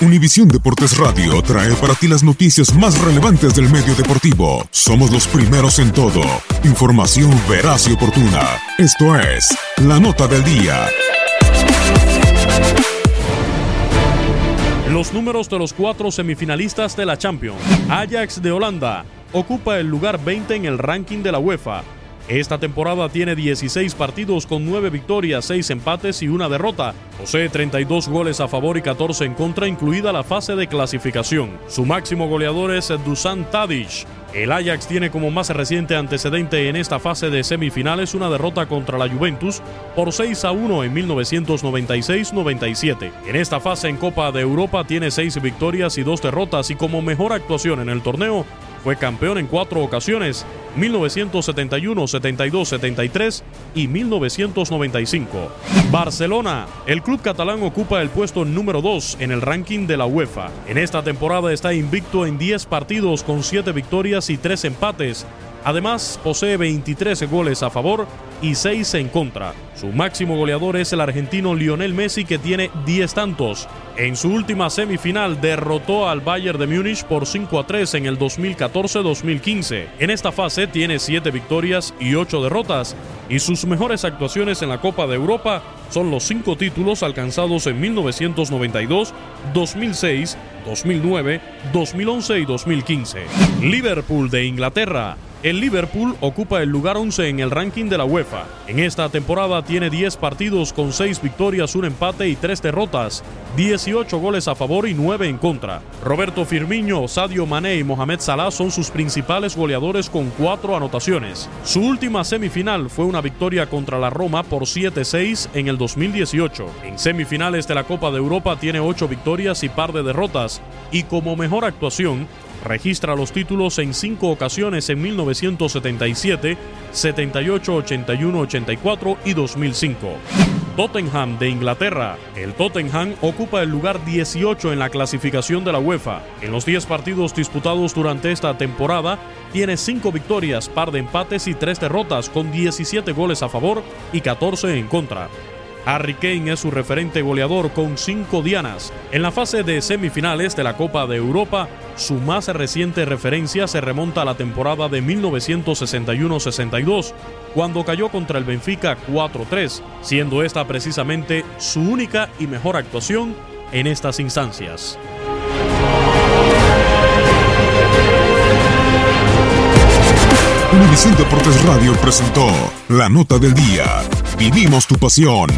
Univisión Deportes Radio trae para ti las noticias más relevantes del medio deportivo. Somos los primeros en todo. Información veraz y oportuna. Esto es La Nota del Día. Los números de los cuatro semifinalistas de la Champions. Ajax de Holanda ocupa el lugar 20 en el ranking de la UEFA esta temporada tiene 16 partidos con 9 victorias, 6 empates y una derrota. Posee 32 goles a favor y 14 en contra, incluida la fase de clasificación. Su máximo goleador es Dusan Tadic. El Ajax tiene como más reciente antecedente en esta fase de semifinales una derrota contra la Juventus por 6 a 1 en 1996-97. En esta fase en Copa de Europa tiene 6 victorias y 2 derrotas y como mejor actuación en el torneo fue campeón en cuatro ocasiones, 1971, 72, 73 y 1995. Barcelona, el club catalán ocupa el puesto número 2 en el ranking de la UEFA. En esta temporada está invicto en 10 partidos con 7 victorias y 3 empates Además, posee 23 goles a favor y 6 en contra. Su máximo goleador es el argentino Lionel Messi que tiene 10 tantos. En su última semifinal derrotó al Bayern de Múnich por 5 a 3 en el 2014-2015. En esta fase tiene 7 victorias y 8 derrotas y sus mejores actuaciones en la Copa de Europa son los 5 títulos alcanzados en 1992, 2006, 2009, 2011 y 2015. Liverpool de Inglaterra el Liverpool ocupa el lugar 11 en el ranking de la UEFA. En esta temporada tiene 10 partidos con 6 victorias, un empate y 3 derrotas, 18 goles a favor y 9 en contra. Roberto Firmino, Sadio Mané y Mohamed Salah son sus principales goleadores con 4 anotaciones. Su última semifinal fue una victoria contra la Roma por 7-6 en el 2018. En semifinales de la Copa de Europa tiene 8 victorias y par de derrotas y como mejor actuación Registra los títulos en cinco ocasiones en 1977, 78, 81, 84 y 2005. Tottenham de Inglaterra. El Tottenham ocupa el lugar 18 en la clasificación de la UEFA. En los 10 partidos disputados durante esta temporada, tiene 5 victorias, par de empates y 3 derrotas, con 17 goles a favor y 14 en contra. Harry Kane es su referente goleador con cinco dianas. En la fase de semifinales de la Copa de Europa, su más reciente referencia se remonta a la temporada de 1961-62, cuando cayó contra el Benfica 4-3, siendo esta precisamente su única y mejor actuación en estas instancias. Univisión Deportes Radio presentó la nota del día. Vivimos tu pasión.